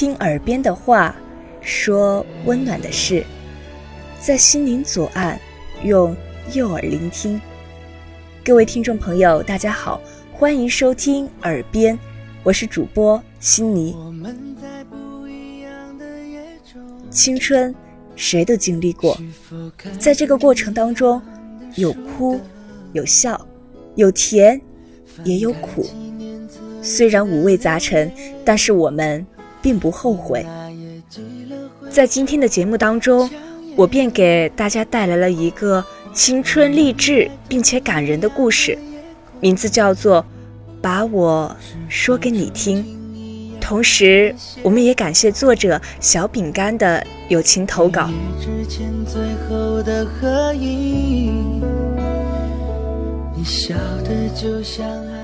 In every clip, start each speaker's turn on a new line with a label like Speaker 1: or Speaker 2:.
Speaker 1: 听耳边的话，说温暖的事，在心灵左岸，用右耳聆听。各位听众朋友，大家好，欢迎收听《耳边》，我是主播心妮。青春，谁都经历过，在这个过程当中，有哭，有笑，有甜，也有苦。虽然五味杂陈，但是我们并不后悔。在今天的节目当中，我便给大家带来了一个青春励志并且感人的故事，名字叫做《把我说给你听》。同时，我们也感谢作者小饼干的友情投稿。你笑的就像爱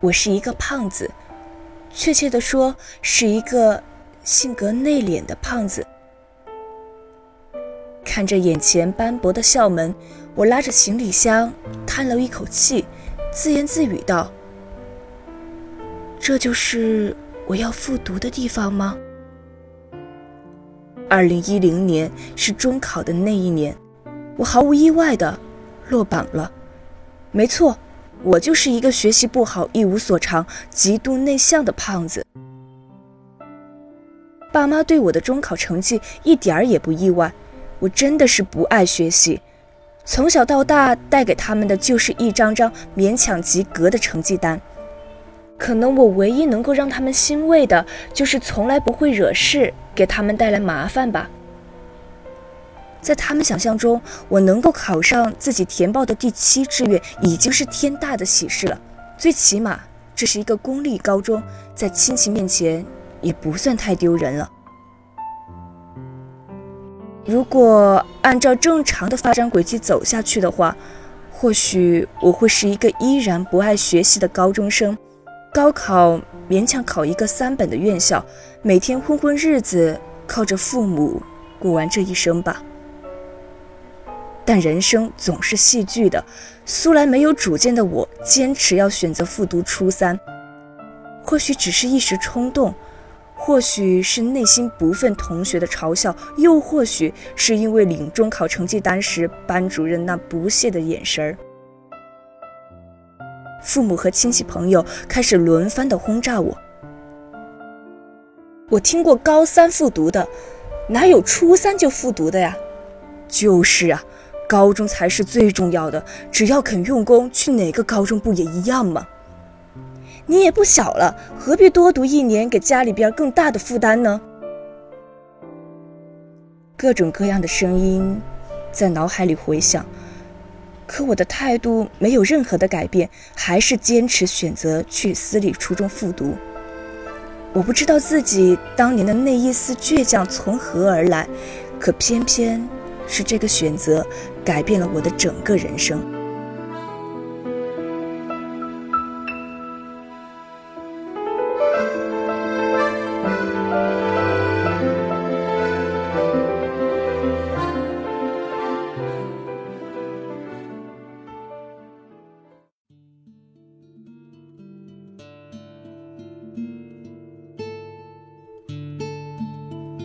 Speaker 1: 我是一个胖子，确切的说，是一个性格内敛的胖子。看着眼前斑驳的校门，我拉着行李箱，叹了一口气，自言自语道：“这就是我要复读的地方吗？”二零一零年是中考的那一年，我毫无意外的落榜了。没错。我就是一个学习不好、一无所长、极度内向的胖子。爸妈对我的中考成绩一点儿也不意外，我真的是不爱学习，从小到大带给他们的就是一张张勉强及格的成绩单。可能我唯一能够让他们欣慰的，就是从来不会惹事，给他们带来麻烦吧。在他们想象中，我能够考上自己填报的第七志愿，已经是天大的喜事了。最起码，这是一个公立高中，在亲戚面前也不算太丢人了。如果按照正常的发展轨迹走下去的话，或许我会是一个依然不爱学习的高中生，高考勉强考一个三本的院校，每天混混日子，靠着父母过完这一生吧。但人生总是戏剧的，素来没有主见的我，坚持要选择复读初三。或许只是一时冲动，或许是内心不忿同学的嘲笑，又或许是因为领中考成绩单时班主任那不屑的眼神儿。父母和亲戚朋友开始轮番的轰炸我。我听过高三复读的，哪有初三就复读的呀？就是啊。高中才是最重要的，只要肯用功，去哪个高中不也一样吗？你也不小了，何必多读一年，给家里边更大的负担呢？各种各样的声音在脑海里回响，可我的态度没有任何的改变，还是坚持选择去私立初中复读。我不知道自己当年的那一丝倔强从何而来，可偏偏是这个选择。改变了我的整个人生。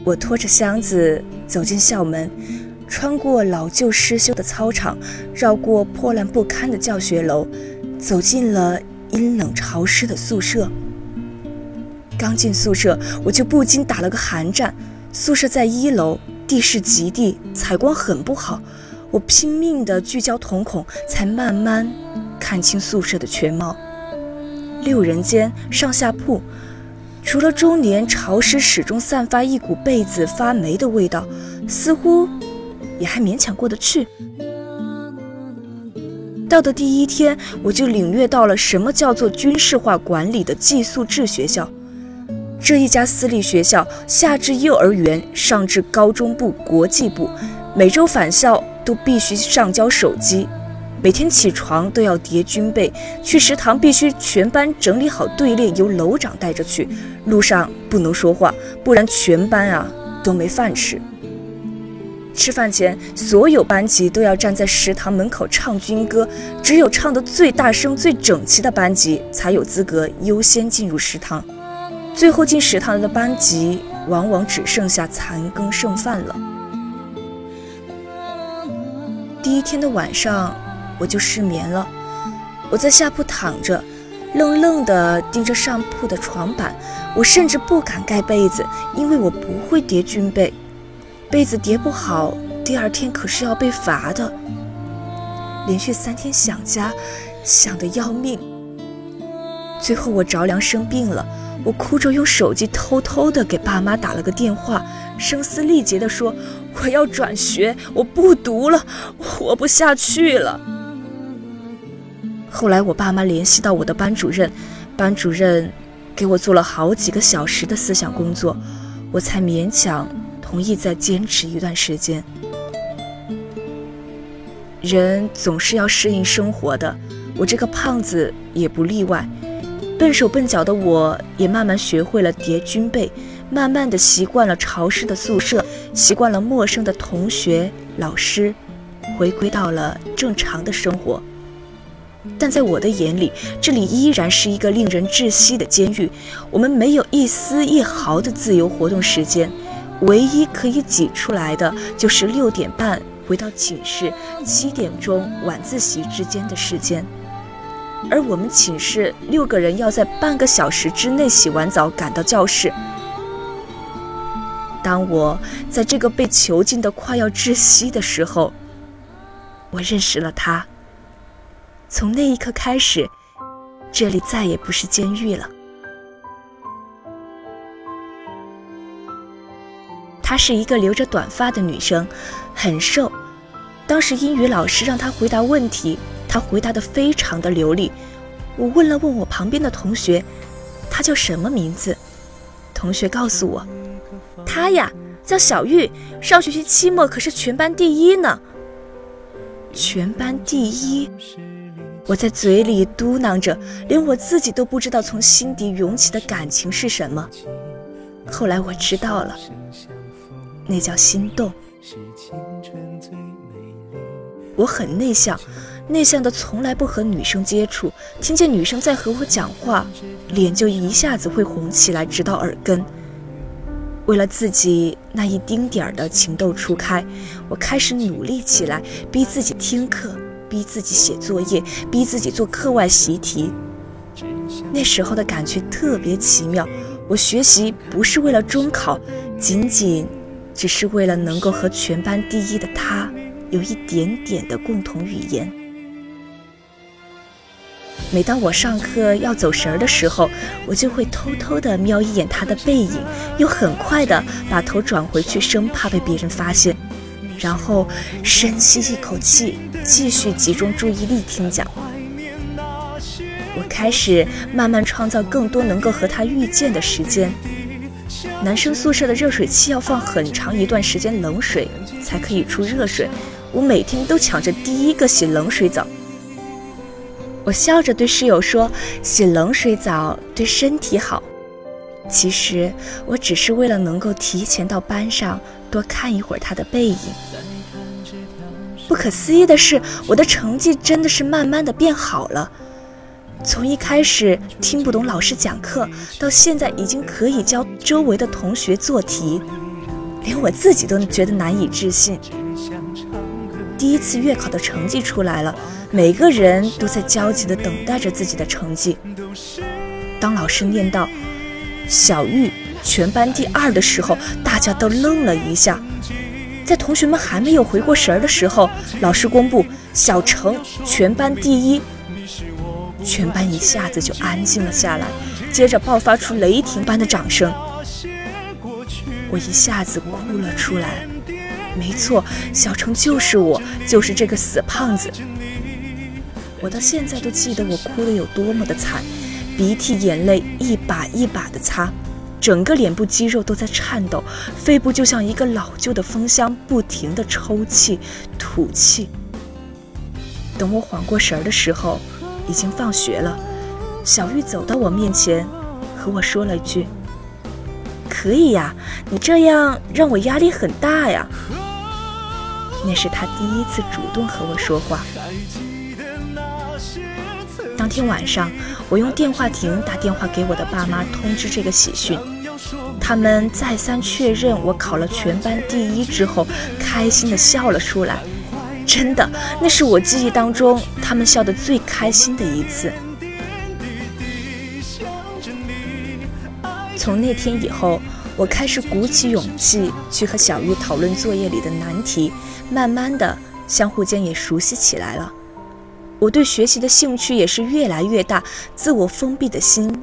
Speaker 1: 我拖着箱子走进校门。穿过老旧失修的操场，绕过破烂不堪的教学楼，走进了阴冷潮湿的宿舍。刚进宿舍，我就不禁打了个寒战。宿舍在一楼，地势极低，采光很不好。我拼命地聚焦瞳孔，才慢慢看清宿舍的全貌。六人间，上下铺，除了中年潮湿，始终散发一股被子发霉的味道，似乎。也还勉强过得去。到的第一天，我就领略到了什么叫做军事化管理的寄宿制学校。这一家私立学校，下至幼儿园，上至高中部、国际部，每周返校都必须上交手机，每天起床都要叠军被，去食堂必须全班整理好队列，由楼长带着去，路上不能说话，不然全班啊都没饭吃。吃饭前，所有班级都要站在食堂门口唱军歌，只有唱得最大声、最整齐的班级才有资格优先进入食堂。最后进食堂的班级，往往只剩下残羹剩饭了。第一天的晚上，我就失眠了。我在下铺躺着，愣愣地盯着上铺的床板。我甚至不敢盖被子，因为我不会叠军被。被子叠不好，第二天可是要被罚的。连续三天想家，想得要命。最后我着凉生病了，我哭着用手机偷偷的给爸妈打了个电话，声嘶力竭地说：“我要转学，我不读了，我活不下去了。”后来我爸妈联系到我的班主任，班主任给我做了好几个小时的思想工作，我才勉强。同意再坚持一段时间。人总是要适应生活的，我这个胖子也不例外。笨手笨脚的我，也慢慢学会了叠军被，慢慢的习惯了潮湿的宿舍，习惯了陌生的同学、老师，回归到了正常的生活。但在我的眼里，这里依然是一个令人窒息的监狱。我们没有一丝一毫的自由活动时间。唯一可以挤出来的，就是六点半回到寝室，七点钟晚自习之间的时间。而我们寝室六个人要在半个小时之内洗完澡赶到教室。当我在这个被囚禁的快要窒息的时候，我认识了他。从那一刻开始，这里再也不是监狱了。她是一个留着短发的女生，很瘦。当时英语老师让她回答问题，她回答的非常的流利。我问了问我旁边的同学，她叫什么名字？同学告诉我，她呀叫小玉，上学期期末可是全班第一呢。全班第一，我在嘴里嘟囔着，连我自己都不知道从心底涌起的感情是什么。后来我知道了。那叫心动。我很内向，内向的从来不和女生接触。听见女生在和我讲话，脸就一下子会红起来，直到耳根。为了自己那一丁点儿的情窦初开，我开始努力起来，逼自己听课，逼自己写作业，逼自己做课外习题。那时候的感觉特别奇妙。我学习不是为了中考，仅仅。只是为了能够和全班第一的他有一点点的共同语言。每当我上课要走神儿的时候，我就会偷偷的瞄一眼他的背影，又很快的把头转回去，生怕被别人发现。然后深吸一口气，继续集中注意力听讲。我开始慢慢创造更多能够和他遇见的时间。男生宿舍的热水器要放很长一段时间冷水才可以出热水，我每天都抢着第一个洗冷水澡。我笑着对室友说：“洗冷水澡对身体好。”其实我只是为了能够提前到班上多看一会儿他的背影。不可思议的是，我的成绩真的是慢慢的变好了。从一开始听不懂老师讲课，到现在已经可以教周围的同学做题，连我自己都觉得难以置信。第一次月考的成绩出来了，每个人都在焦急地等待着自己的成绩。当老师念到“小玉全班第二”的时候，大家都愣了一下。在同学们还没有回过神儿的时候，老师公布“小程全班第一”。全班一下子就安静了下来，接着爆发出雷霆般的掌声。我一下子哭了出来。没错，小程就是我，就是这个死胖子。我到现在都记得我哭得有多么的惨，鼻涕眼泪一把一把的擦，整个脸部肌肉都在颤抖，肺部就像一个老旧的风箱，不停的抽气、吐气。等我缓过神儿的时候。已经放学了，小玉走到我面前，和我说了一句：“可以呀，你这样让我压力很大呀。”那是他第一次主动和我说话。当天晚上，我用电话亭打电话给我的爸妈通知这个喜讯，他们再三确认我考了全班第一之后，开心的笑了出来。真的，那是我记忆当中他们笑得最开心的一次。从那天以后，我开始鼓起勇气去和小玉讨论作业里的难题，慢慢的，相互间也熟悉起来了。我对学习的兴趣也是越来越大，自我封闭的心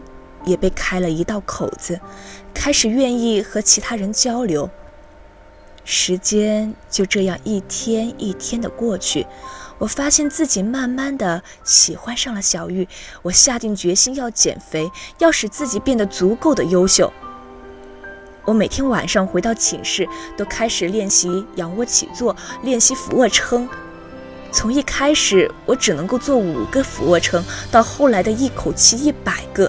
Speaker 1: 也被开了一道口子，开始愿意和其他人交流。时间就这样一天一天的过去，我发现自己慢慢的喜欢上了小玉。我下定决心要减肥，要使自己变得足够的优秀。我每天晚上回到寝室，都开始练习仰卧起坐，练习俯卧撑。从一开始我只能够做五个俯卧撑，到后来的一口气一百个；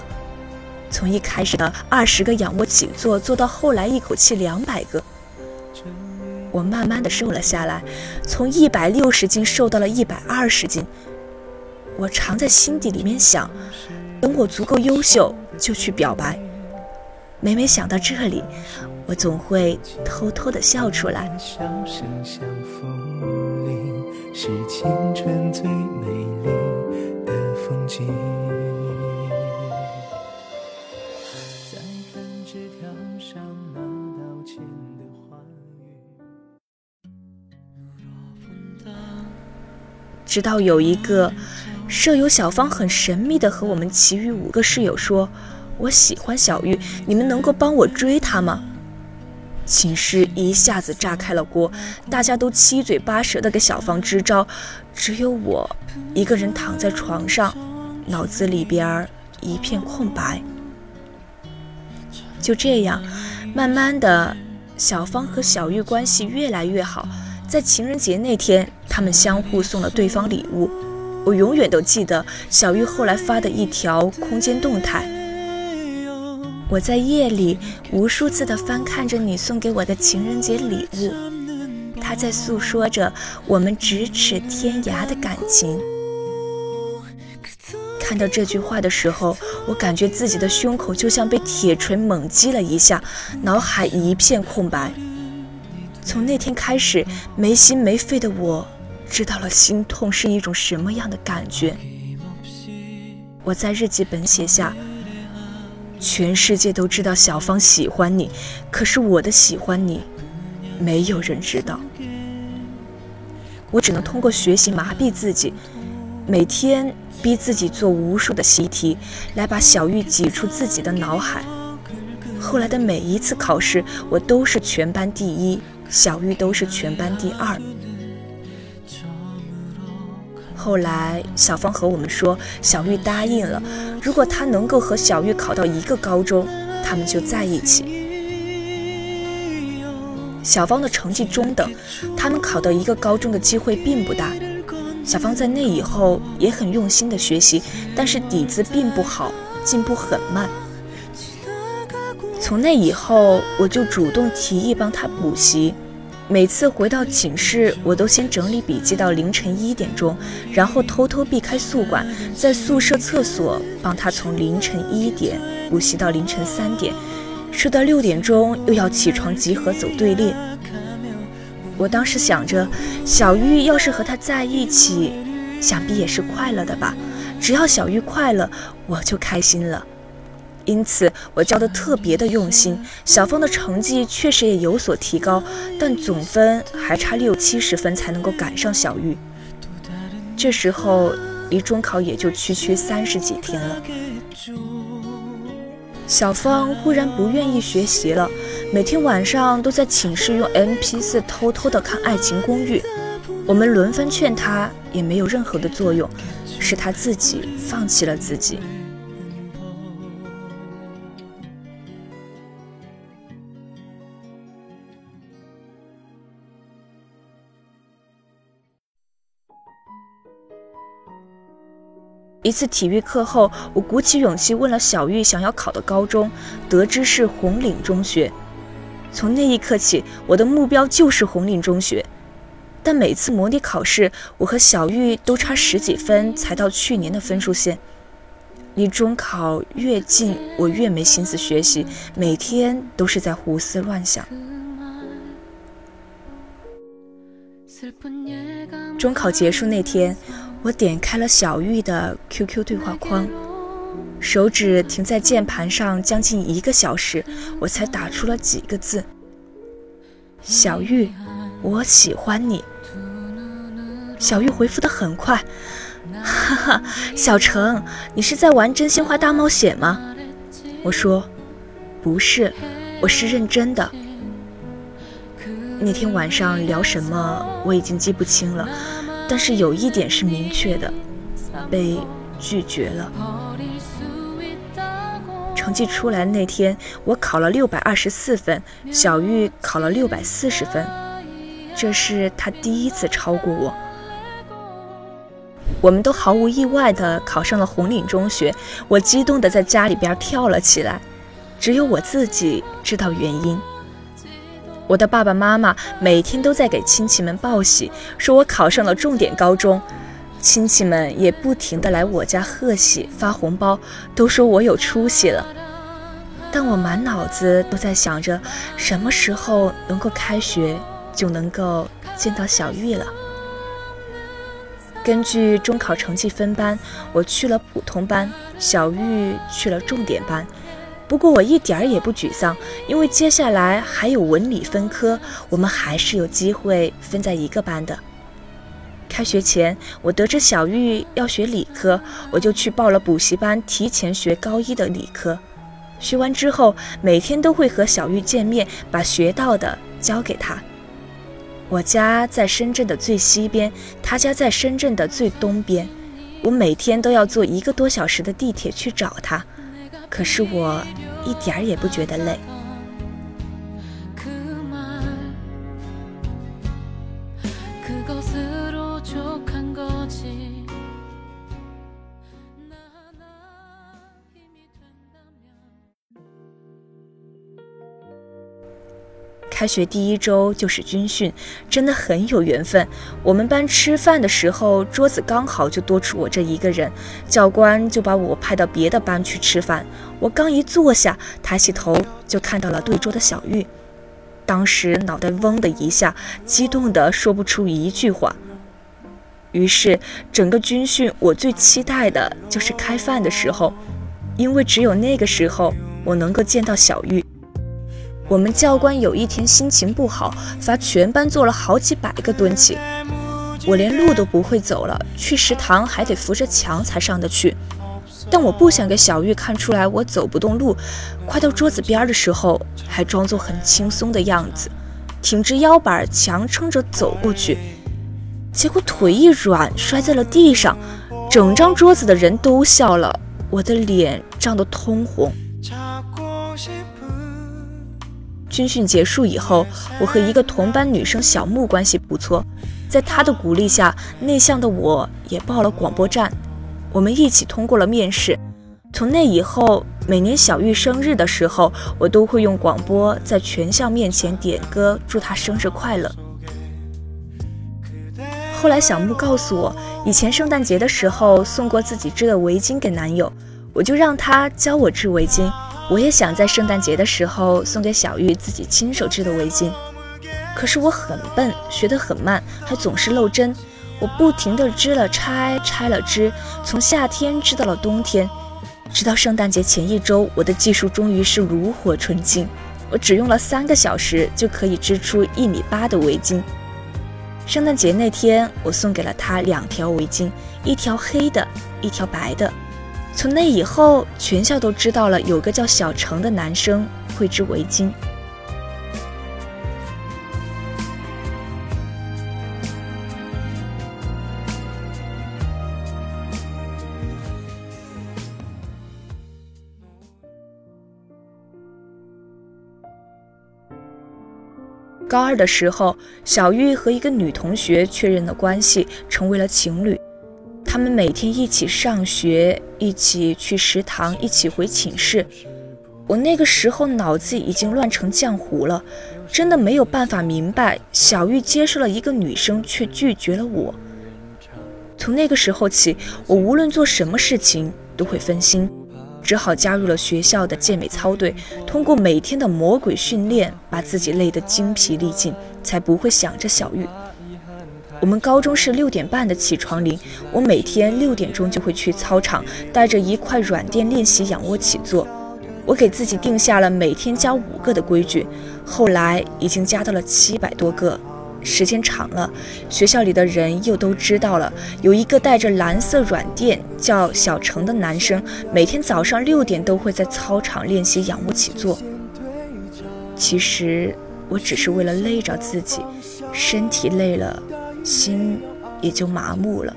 Speaker 1: 从一开始的二十个仰卧起坐，做到后来一口气两百个。我慢慢的瘦了下来，从一百六十斤瘦到了一百二十斤。我常在心底里面想，等我足够优秀，就去表白。每每想到这里，我总会偷偷的笑出来。直到有一个舍友小芳很神秘的和我们其余五个室友说：“我喜欢小玉，你们能够帮我追她吗？”寝室一下子炸开了锅，大家都七嘴八舌的给小芳支招，只有我一个人躺在床上，脑子里边一片空白。就这样，慢慢的，小芳和小玉关系越来越好。在情人节那天，他们相互送了对方礼物。我永远都记得小玉后来发的一条空间动态。我在夜里无数次地翻看着你送给我的情人节礼物，它在诉说着我们咫尺天涯的感情。看到这句话的时候，我感觉自己的胸口就像被铁锤猛击了一下，脑海一片空白。从那天开始，没心没肺的我知道了心痛是一种什么样的感觉。我在日记本写下。全世界都知道小芳喜欢你，可是我的喜欢你，没有人知道。我只能通过学习麻痹自己，每天逼自己做无数的习题，来把小玉挤出自己的脑海。后来的每一次考试，我都是全班第一，小玉都是全班第二。后来，小芳和我们说，小玉答应了，如果她能够和小玉考到一个高中，他们就在一起。小芳的成绩中等，他们考到一个高中的机会并不大。小芳在那以后也很用心的学习，但是底子并不好，进步很慢。从那以后，我就主动提议帮她补习。每次回到寝室，我都先整理笔记到凌晨一点钟，然后偷偷避开宿管，在宿舍厕所帮他从凌晨一点补习到凌晨三点，睡到六点钟又要起床集合走队列。我当时想着，小玉要是和他在一起，想必也是快乐的吧。只要小玉快乐，我就开心了。因此，我教的特别的用心。小芳的成绩确实也有所提高，但总分还差六七十分才能够赶上小玉。这时候离中考也就区区三十几天了。小芳忽然不愿意学习了，每天晚上都在寝室用 MP4 偷偷的看《爱情公寓》。我们轮番劝她，也没有任何的作用，是她自己放弃了自己。一次体育课后，我鼓起勇气问了小玉想要考的高中，得知是红岭中学。从那一刻起，我的目标就是红岭中学。但每次模拟考试，我和小玉都差十几分才到去年的分数线。离中考越近，我越没心思学习，每天都是在胡思乱想。中考结束那天，我点开了小玉的 QQ 对话框，手指停在键盘上将近一个小时，我才打出了几个字：“小玉，我喜欢你。”小玉回复的很快。哈哈，小程，你是在玩真心话大冒险吗？我说，不是，我是认真的。那天晚上聊什么我已经记不清了，但是有一点是明确的，被拒绝了。成绩出来那天，我考了六百二十四分，小玉考了六百四十分，这是她第一次超过我。我们都毫无意外地考上了红岭中学，我激动地在家里边跳了起来，只有我自己知道原因。我的爸爸妈妈每天都在给亲戚们报喜，说我考上了重点高中，亲戚们也不停地来我家贺喜发红包，都说我有出息了。但我满脑子都在想着，什么时候能够开学，就能够见到小玉了。根据中考成绩分班，我去了普通班，小玉去了重点班。不过我一点儿也不沮丧，因为接下来还有文理分科，我们还是有机会分在一个班的。开学前，我得知小玉要学理科，我就去报了补习班，提前学高一的理科。学完之后，每天都会和小玉见面，把学到的教给她。我家在深圳的最西边，他家在深圳的最东边，我每天都要坐一个多小时的地铁去找他，可是我一点儿也不觉得累。开学第一周就是军训，真的很有缘分。我们班吃饭的时候，桌子刚好就多出我这一个人，教官就把我派到别的班去吃饭。我刚一坐下，抬起头就看到了对桌的小玉，当时脑袋嗡的一下，激动的说不出一句话。于是整个军训，我最期待的就是开饭的时候，因为只有那个时候，我能够见到小玉。我们教官有一天心情不好，罚全班做了好几百个蹲起。我连路都不会走了，去食堂还得扶着墙才上得去。但我不想给小玉看出来我走不动路，快到桌子边的时候，还装作很轻松的样子，挺直腰板强撑着走过去。结果腿一软，摔在了地上，整张桌子的人都笑了，我的脸涨得通红。军训结束以后，我和一个同班女生小木关系不错，在她的鼓励下，内向的我也报了广播站。我们一起通过了面试。从那以后，每年小玉生日的时候，我都会用广播在全校面前点歌，祝她生日快乐。后来小木告诉我，以前圣诞节的时候送过自己织的围巾给男友，我就让他教我织围巾。我也想在圣诞节的时候送给小玉自己亲手织的围巾，可是我很笨，学得很慢，还总是漏针。我不停地织了拆，拆了织，从夏天织到了冬天，直到圣诞节前一周，我的技术终于是炉火纯青。我只用了三个小时就可以织出一米八的围巾。圣诞节那天，我送给了他两条围巾，一条黑的，一条白的。从那以后，全校都知道了有个叫小程的男生会织围巾。高二的时候，小玉和一个女同学确认了关系，成为了情侣。他们每天一起上学，一起去食堂，一起回寝室。我那个时候脑子已经乱成浆糊了，真的没有办法明白小玉接受了一个女生却拒绝了我。从那个时候起，我无论做什么事情都会分心，只好加入了学校的健美操队，通过每天的魔鬼训练，把自己累得精疲力尽，才不会想着小玉。我们高中是六点半的起床铃，我每天六点钟就会去操场，带着一块软垫练习仰卧起坐。我给自己定下了每天加五个的规矩，后来已经加到了七百多个。时间长了，学校里的人又都知道了，有一个带着蓝色软垫叫小程的男生，每天早上六点都会在操场练习仰卧起坐。其实我只是为了累着自己，身体累了。心也就麻木了。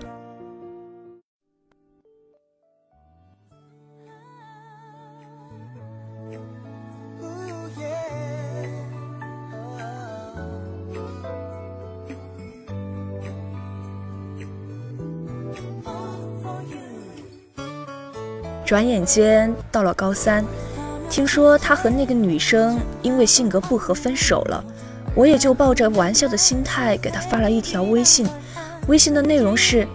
Speaker 1: 转眼间到了高三，听说他和那个女生因为性格不合分手了。我也就抱着玩笑的心态给他发了一条微信，微信的内容是：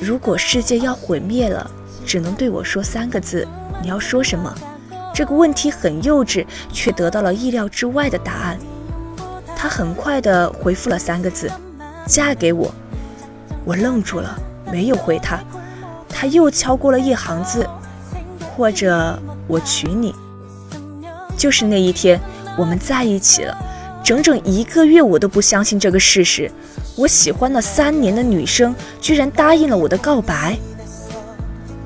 Speaker 1: 如果世界要毁灭了，只能对我说三个字，你要说什么？这个问题很幼稚，却得到了意料之外的答案。他很快的回复了三个字：嫁给我。我愣住了，没有回他。他又敲过了一行字：或者我娶你。就是那一天，我们在一起了。整整一个月，我都不相信这个事实。我喜欢了三年的女生，居然答应了我的告白。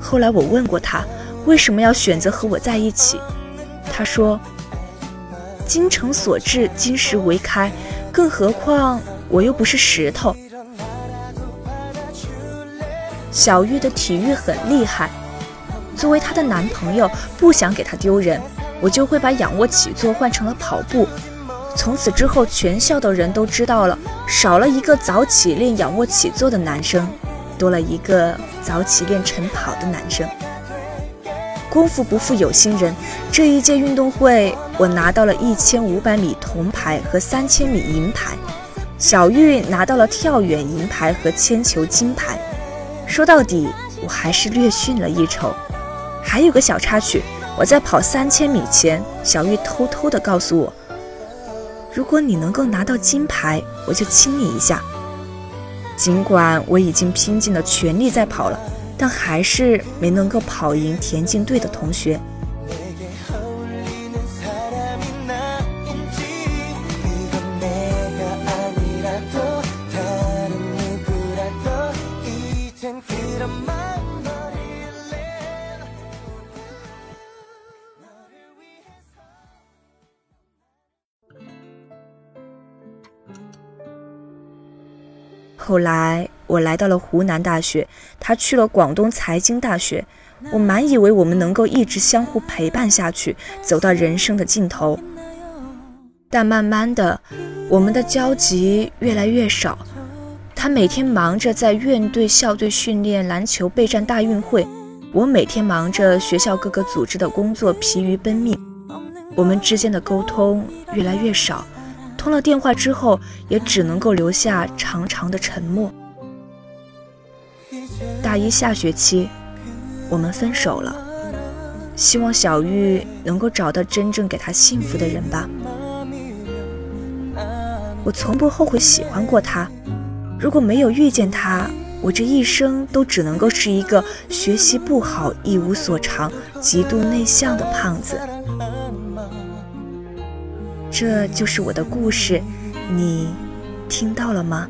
Speaker 1: 后来我问过他，为什么要选择和我在一起？他说：“精诚所至，金石为开。更何况我又不是石头。”小玉的体育很厉害，作为她的男朋友，不想给她丢人，我就会把仰卧起坐换成了跑步。从此之后，全校的人都知道了，少了一个早起练仰卧起坐的男生，多了一个早起练晨跑的男生。功夫不负有心人，这一届运动会，我拿到了一千五百米铜牌和三千米银牌，小玉拿到了跳远银牌和铅球金牌。说到底，我还是略逊了一筹。还有个小插曲，我在跑三千米前，小玉偷偷地告诉我。如果你能够拿到金牌，我就亲你一下。尽管我已经拼尽了全力在跑了，但还是没能够跑赢田径队的同学。后来我来到了湖南大学，他去了广东财经大学。我满以为我们能够一直相互陪伴下去，走到人生的尽头。但慢慢的，我们的交集越来越少。他每天忙着在院队、校队训练篮球、备战大运会，我每天忙着学校各个组织的工作，疲于奔命。我们之间的沟通越来越少。通了电话之后，也只能够留下长长的沉默。大一下学期，我们分手了。希望小玉能够找到真正给她幸福的人吧。我从不后悔喜欢过他。如果没有遇见他，我这一生都只能够是一个学习不好、一无所长、极度内向的胖子。这就是我的故事你听到了吗？